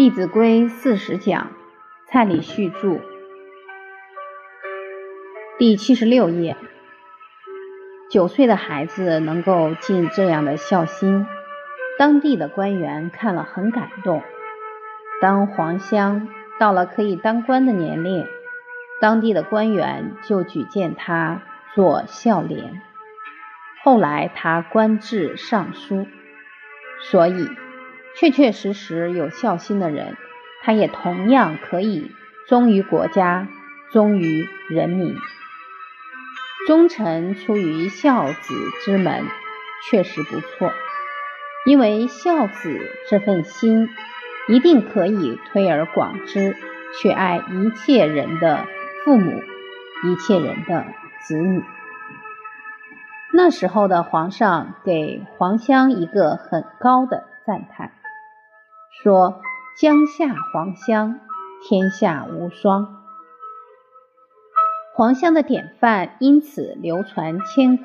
弟子规》四十讲，蔡礼旭著，第七十六页。九岁的孩子能够尽这样的孝心，当地的官员看了很感动。当黄香到了可以当官的年龄，当地的官员就举荐他做孝廉。后来他官至尚书，所以确确实实有孝心的人，他也同样可以忠于国家，忠于人民。忠臣出于孝子之门，确实不错，因为孝子这份心一定可以推而广之，去爱一切人的父母，一切人的子女。那时候的皇上给黄香一个很高的赞叹，说：“江夏黄香，天下无双。”黄香的典范因此流传千古。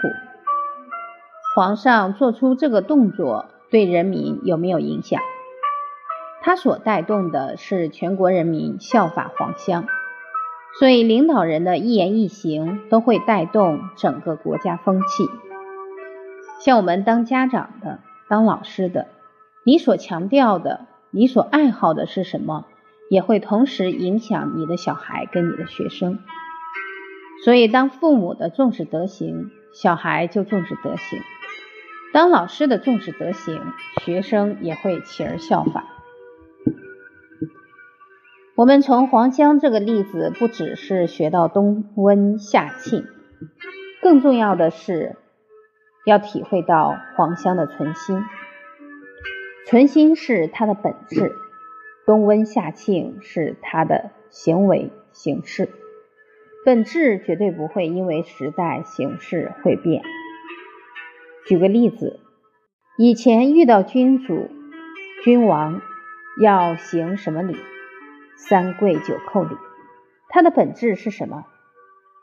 皇上做出这个动作，对人民有没有影响？他所带动的是全国人民效法黄香，所以领导人的一言一行都会带动整个国家风气。像我们当家长的、当老师的，你所强调的、你所爱好的是什么，也会同时影响你的小孩跟你的学生。所以，当父母的重视德行，小孩就重视德行；当老师的重视德行，学生也会起而效法。我们从黄香这个例子，不只是学到冬温夏沁，更重要的是。要体会到黄香的存心，存心是它的本质，冬温夏庆是它的行为形式，本质绝对不会因为时代形势会变。举个例子，以前遇到君主、君王要行什么礼？三跪九叩礼，它的本质是什么？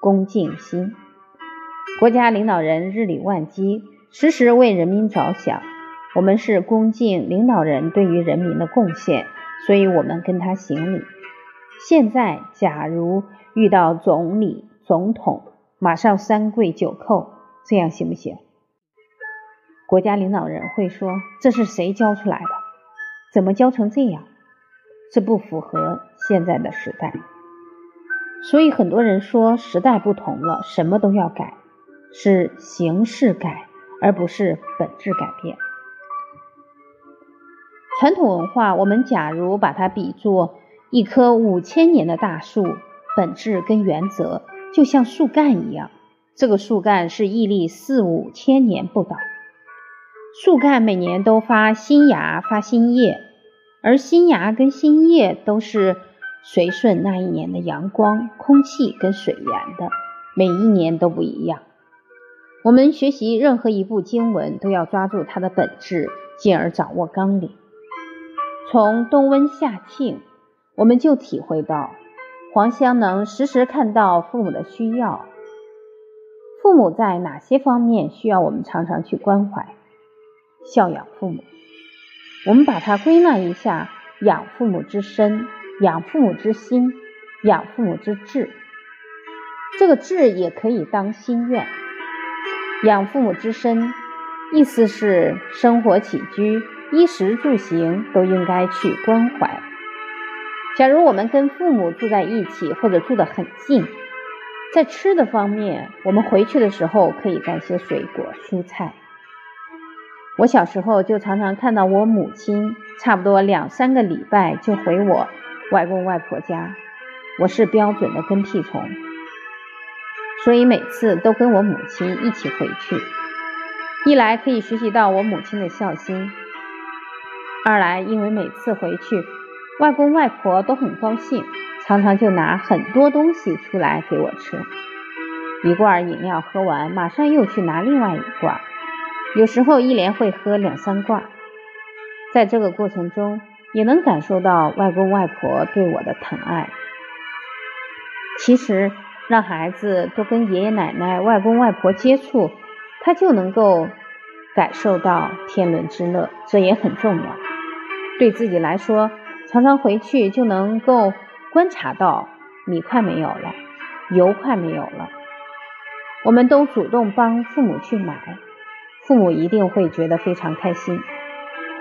恭敬心。国家领导人日理万机，时时为人民着想。我们是恭敬领导人对于人民的贡献，所以我们跟他行礼。现在，假如遇到总理、总统，马上三跪九叩，这样行不行？国家领导人会说：“这是谁教出来的？怎么教成这样？这不符合现在的时代。”所以很多人说时代不同了，什么都要改。是形式改，而不是本质改变。传统文化，我们假如把它比作一棵五千年的大树，本质跟原则就像树干一样，这个树干是屹立四五千年不倒。树干每年都发新芽、发新叶，而新芽跟新叶都是随顺那一年的阳光、空气跟水源的，每一年都不一样。我们学习任何一部经文，都要抓住它的本质，进而掌握纲领。从冬温夏庆，我们就体会到黄香能时时看到父母的需要。父母在哪些方面需要我们常常去关怀、孝养父母？我们把它归纳一下：养父母之身，养父母之心，养父母之志。这个志也可以当心愿。养父母之身，意思是生活起居、衣食住行都应该去关怀。假如我们跟父母住在一起，或者住得很近，在吃的方面，我们回去的时候可以带些水果、蔬菜。我小时候就常常看到我母亲，差不多两三个礼拜就回我外公外婆家，我是标准的跟屁虫。所以每次都跟我母亲一起回去，一来可以学习到我母亲的孝心，二来因为每次回去，外公外婆都很高兴，常常就拿很多东西出来给我吃。一罐饮料喝完，马上又去拿另外一罐，有时候一连会喝两三罐。在这个过程中，也能感受到外公外婆对我的疼爱。其实。让孩子多跟爷爷奶奶、外公外婆接触，他就能够感受到天伦之乐，这也很重要。对自己来说，常常回去就能够观察到米快没有了，油快没有了。我们都主动帮父母去买，父母一定会觉得非常开心。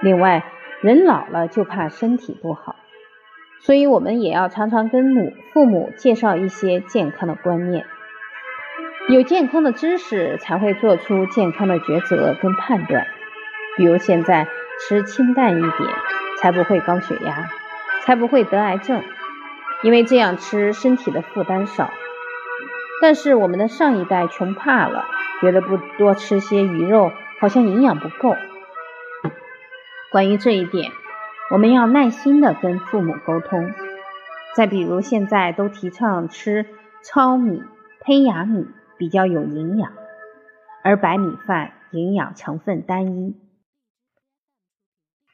另外，人老了就怕身体不好，所以我们也要常常跟母父母介绍一些健康的观念。有健康的知识，才会做出健康的抉择跟判断。比如现在吃清淡一点，才不会高血压，才不会得癌症，因为这样吃身体的负担少。但是我们的上一代穷怕了，觉得不多吃些鱼肉好像营养不够。关于这一点，我们要耐心的跟父母沟通。再比如现在都提倡吃糙米、胚芽米。比较有营养，而白米饭营养成分单一。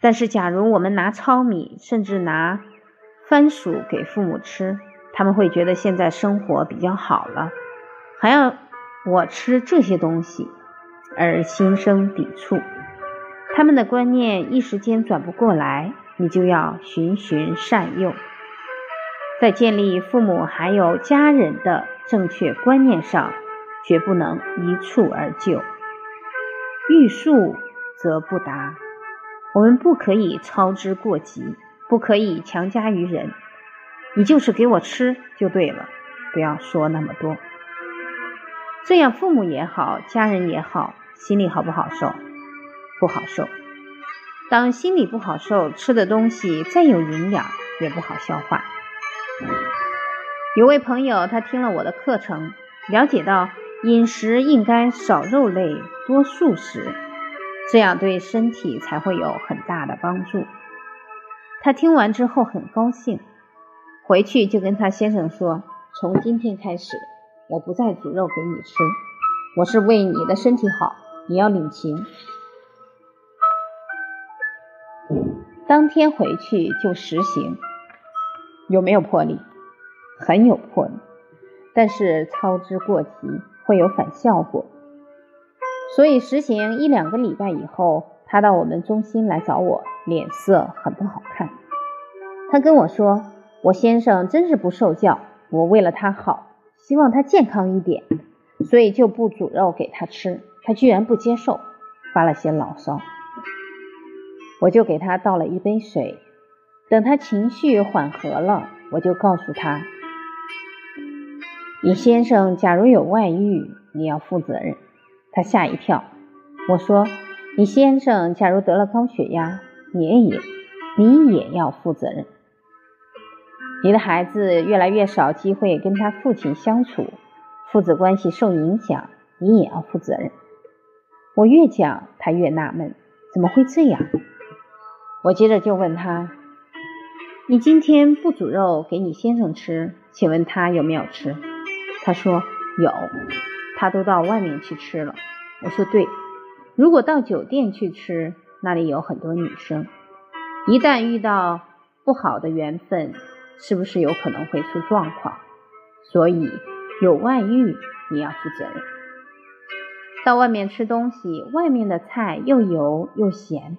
但是，假如我们拿糙米，甚至拿番薯给父母吃，他们会觉得现在生活比较好了，还要我吃这些东西，而心生抵触。他们的观念一时间转不过来，你就要循循善诱，在建立父母还有家人的正确观念上。绝不能一蹴而就，欲速则不达。我们不可以操之过急，不可以强加于人。你就是给我吃就对了，不要说那么多。这样父母也好，家人也好，心里好不好受？不好受。当心里不好受，吃的东西再有营养也不好消化。有位朋友，他听了我的课程，了解到。饮食应该少肉类，多素食，这样对身体才会有很大的帮助。他听完之后很高兴，回去就跟他先生说：“从今天开始，我不再煮肉给你吃，我是为你的身体好，你要领情。”当天回去就实行，有没有魄力？很有魄力，但是操之过急。会有反效果，所以实行一两个礼拜以后，他到我们中心来找我，脸色很不好看。他跟我说：“我先生真是不受教，我为了他好，希望他健康一点，所以就不煮肉给他吃，他居然不接受，发了些牢骚。我就给他倒了一杯水，等他情绪缓和了，我就告诉他。”你先生假如有外遇，你要负责任。他吓一跳。我说：“你先生假如得了高血压，你也你也要负责任。你的孩子越来越少机会跟他父亲相处，父子关系受影响，你也要负责任。”我越讲，他越纳闷，怎么会这样？我接着就问他：“你今天不煮肉给你先生吃，请问他有没有吃？”他说有，他都到外面去吃了。我说对，如果到酒店去吃，那里有很多女生，一旦遇到不好的缘分，是不是有可能会出状况？所以有外遇你要负责任。到外面吃东西，外面的菜又油又咸，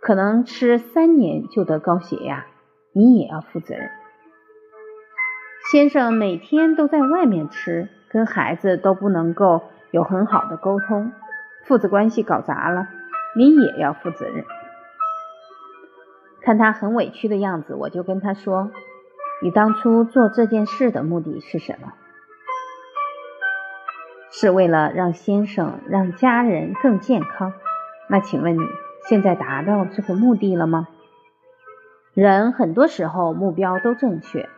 可能吃三年就得高血压，你也要负责任。先生每天都在外面吃，跟孩子都不能够有很好的沟通，父子关系搞砸了，你也要负责任。看他很委屈的样子，我就跟他说：“你当初做这件事的目的是什么？是为了让先生、让家人更健康。那请问你现在达到这个目的了吗？人很多时候目标都正确。”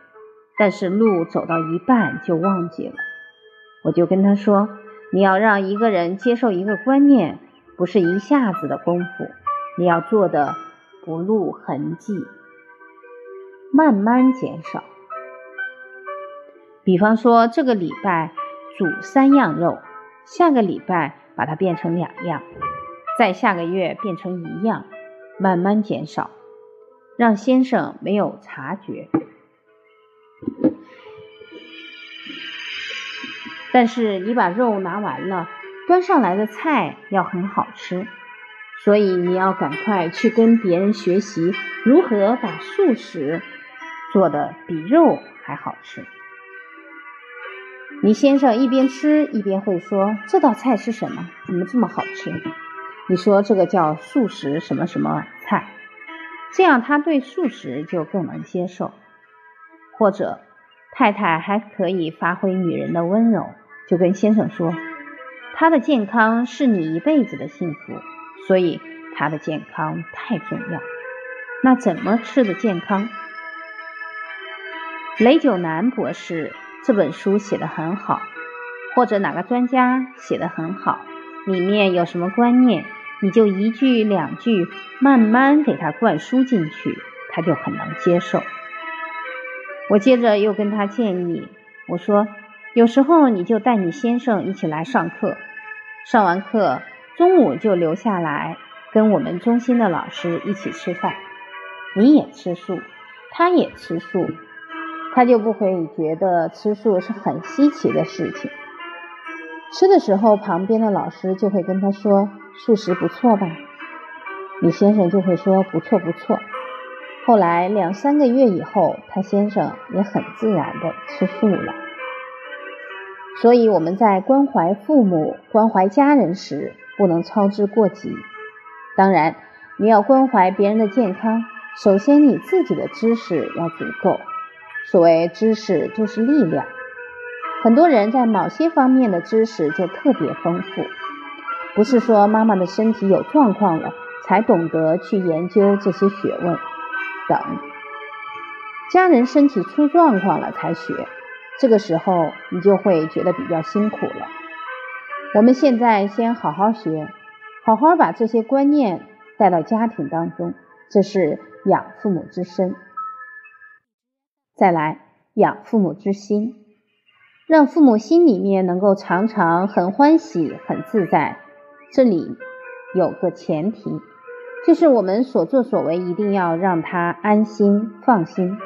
但是路走到一半就忘记了，我就跟他说：“你要让一个人接受一个观念，不是一下子的功夫，你要做的不露痕迹，慢慢减少。比方说，这个礼拜煮三样肉，下个礼拜把它变成两样，再下个月变成一样，慢慢减少，让先生没有察觉。”但是你把肉拿完了，端上来的菜要很好吃，所以你要赶快去跟别人学习如何把素食做的比肉还好吃。你先生一边吃一边会说：“这道菜是什么？怎么这么好吃？”你说这个叫素食什么什么菜，这样他对素食就更能接受。或者太太还可以发挥女人的温柔，就跟先生说：“他的健康是你一辈子的幸福，所以他的健康太重要。”那怎么吃的健康？雷九南博士。这本书写的很好，或者哪个专家写的很好，里面有什么观念，你就一句两句慢慢给他灌输进去，他就很能接受。我接着又跟他建议，我说有时候你就带你先生一起来上课，上完课中午就留下来跟我们中心的老师一起吃饭，你也吃素，他也吃素。他就不会觉得吃素是很稀奇的事情。吃的时候，旁边的老师就会跟他说：“素食不错吧？”李先生就会说：“不错，不错。”后来两三个月以后，他先生也很自然的吃素了。所以我们在关怀父母、关怀家人时，不能操之过急。当然，你要关怀别人的健康，首先你自己的知识要足够。所谓知识就是力量，很多人在某些方面的知识就特别丰富，不是说妈妈的身体有状况了才懂得去研究这些学问，等家人身体出状况了才学，这个时候你就会觉得比较辛苦了。我们现在先好好学，好好把这些观念带到家庭当中，这是养父母之身。再来养父母之心，让父母心里面能够常常很欢喜、很自在。这里有个前提，就是我们所作所为一定要让他安心、放心。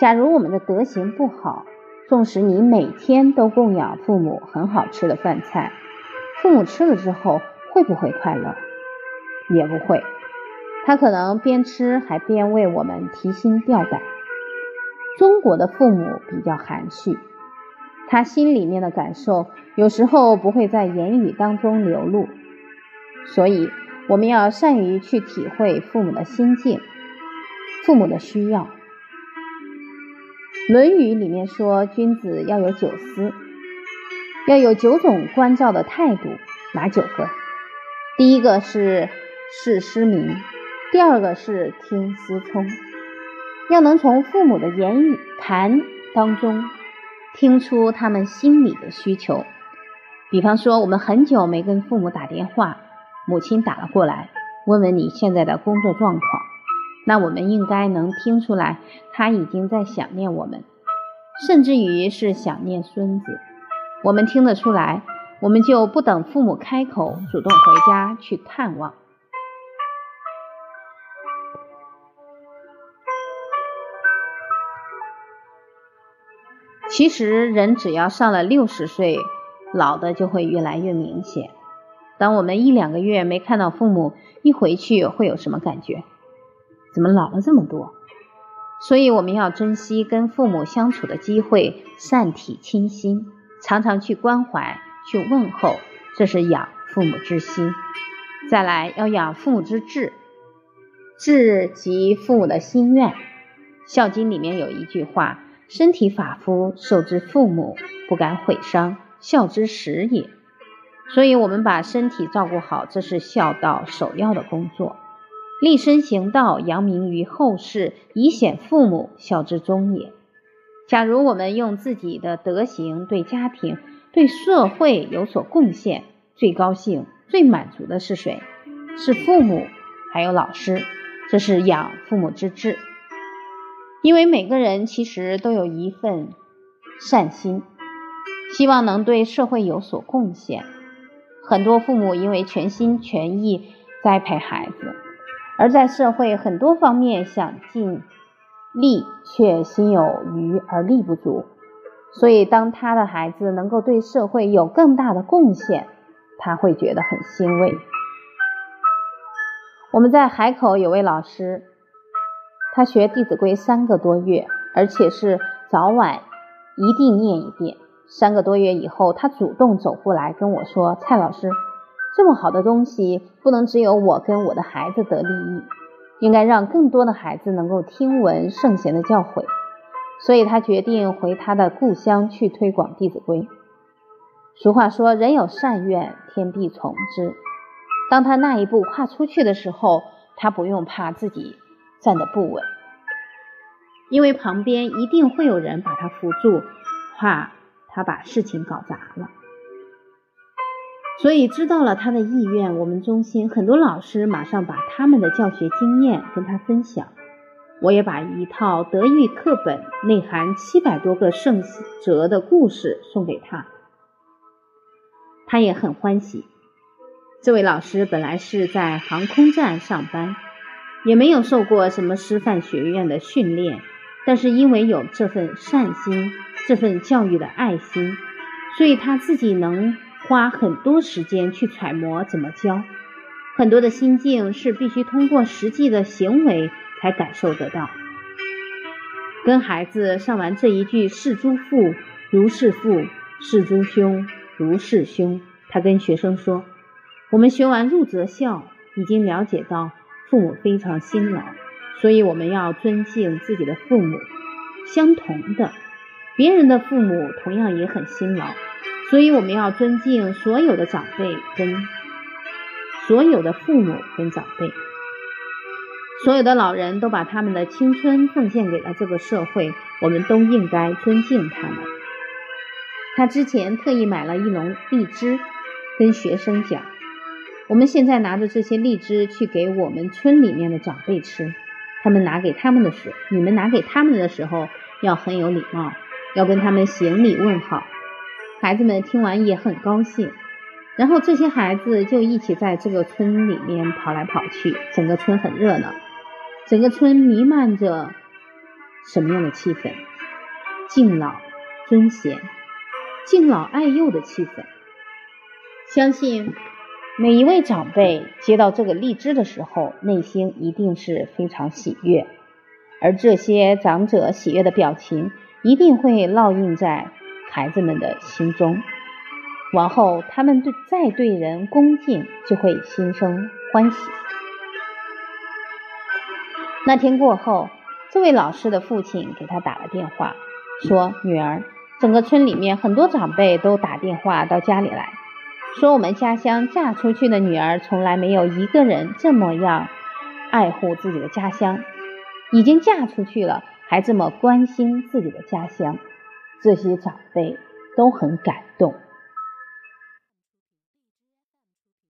假如我们的德行不好，纵使你每天都供养父母很好吃的饭菜，父母吃了之后会不会快乐？也不会，他可能边吃还边为我们提心吊胆。中国的父母比较含蓄，他心里面的感受有时候不会在言语当中流露，所以我们要善于去体会父母的心境、父母的需要。《论语》里面说，君子要有九思，要有九种关照的态度。哪九个？第一个是视师明，第二个是听思聪。要能从父母的言语谈当中听出他们心里的需求。比方说，我们很久没跟父母打电话，母亲打了过来，问问你现在的工作状况，那我们应该能听出来，他已经在想念我们，甚至于是想念孙子。我们听得出来，我们就不等父母开口，主动回家去探望。其实人只要上了六十岁，老的就会越来越明显。当我们一两个月没看到父母，一回去会有什么感觉？怎么老了这么多？所以我们要珍惜跟父母相处的机会，善体亲心，常常去关怀、去问候，这是养父母之心。再来要养父母之志，志即父母的心愿。《孝经》里面有一句话。身体发肤受之父母，不敢毁伤，孝之始也。所以，我们把身体照顾好，这是孝道首要的工作。立身行道，扬名于后世，以显父母，孝之终也。假如我们用自己的德行对家庭、对社会有所贡献，最高兴、最满足的是谁？是父母，还有老师。这是养父母之志。因为每个人其实都有一份善心，希望能对社会有所贡献。很多父母因为全心全意栽培孩子，而在社会很多方面想尽力，却心有余而力不足。所以，当他的孩子能够对社会有更大的贡献，他会觉得很欣慰。我们在海口有位老师，他学《弟子规》三个多月，而且是早晚一定念一遍。三个多月以后，他主动走过来跟我说：“蔡老师，这么好的东西，不能只有我跟我的孩子得利益，应该让更多的孩子能够听闻圣贤的教诲。”所以，他决定回他的故乡去推广《弟子规》。俗话说：“人有善愿，天必从之。”当他那一步跨出去的时候，他不用怕自己站得不稳，因为旁边一定会有人把他扶住，怕他把事情搞砸了。所以知道了他的意愿，我们中心很多老师马上把他们的教学经验跟他分享。我也把一套德育课本，内含七百多个圣哲的故事送给他，他也很欢喜。这位老师本来是在航空站上班，也没有受过什么师范学院的训练，但是因为有这份善心、这份教育的爱心，所以他自己能花很多时间去揣摩怎么教。很多的心境是必须通过实际的行为才感受得到。跟孩子上完这一句“是诸父如是父，是诸兄如是兄”，他跟学生说。我们学完入则孝，已经了解到父母非常辛劳，所以我们要尊敬自己的父母。相同的，别人的父母同样也很辛劳，所以我们要尊敬所有的长辈跟所有的父母跟长辈。所有的老人都把他们的青春奉献给了这个社会，我们都应该尊敬他们。他之前特意买了一笼荔枝，跟学生讲。我们现在拿着这些荔枝去给我们村里面的长辈吃，他们拿给他们的时，你们拿给他们的时候要很有礼貌，要跟他们行礼问好。孩子们听完也很高兴，然后这些孩子就一起在这个村里面跑来跑去，整个村很热闹，整个村弥漫着什么样的气氛？敬老尊贤、敬老爱幼的气氛，相信。每一位长辈接到这个荔枝的时候，内心一定是非常喜悦，而这些长者喜悦的表情一定会烙印在孩子们的心中。往后他们对再对人恭敬，就会心生欢喜。那天过后，这位老师的父亲给他打了电话，说：“女儿，整个村里面很多长辈都打电话到家里来。”说我们家乡嫁出去的女儿从来没有一个人这么样爱护自己的家乡，已经嫁出去了还这么关心自己的家乡，这些长辈都很感动。